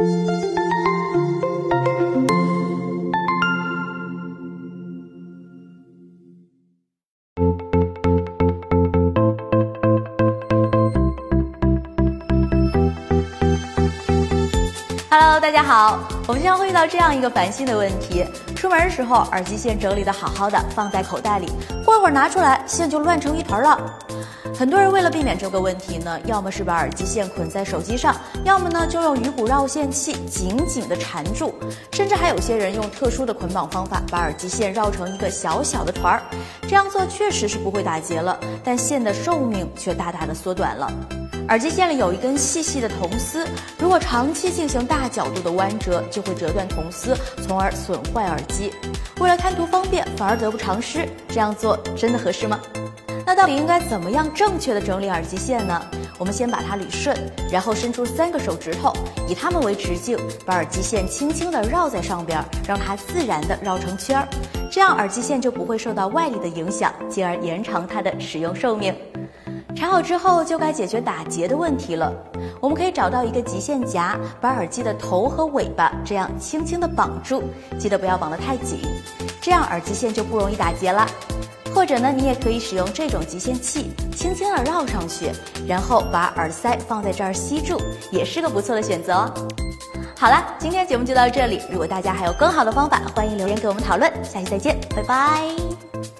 Hello，大家好，我们经常会遇到这样一个烦心的问题：出门的时候，耳机线整理的好好的，放在口袋里，过一会儿拿出来，线就乱成一团了。很多人为了避免这个问题呢，要么是把耳机线捆在手机上，要么呢就用鱼骨绕线器紧紧的缠住，甚至还有些人用特殊的捆绑方法，把耳机线绕成一个小小的团儿。这样做确实是不会打结了，但线的寿命却大大的缩短了。耳机线里有一根细细的铜丝，如果长期进行大角度的弯折，就会折断铜丝，从而损坏耳机。为了贪图方便，反而得不偿失，这样做真的合适吗？那到底应该怎么样正确的整理耳机线呢？我们先把它捋顺，然后伸出三个手指头，以它们为直径，把耳机线轻轻地绕在上边，让它自然地绕成圈儿，这样耳机线就不会受到外力的影响，进而延长它的使用寿命。缠好之后，就该解决打结的问题了。我们可以找到一个极限夹，把耳机的头和尾巴这样轻轻地绑住，记得不要绑得太紧，这样耳机线就不容易打结了。或者呢，你也可以使用这种极限器，轻轻地绕上去，然后把耳塞放在这儿吸住，也是个不错的选择哦。好了，今天节目就到这里。如果大家还有更好的方法，欢迎留言给我们讨论。下期再见，拜拜。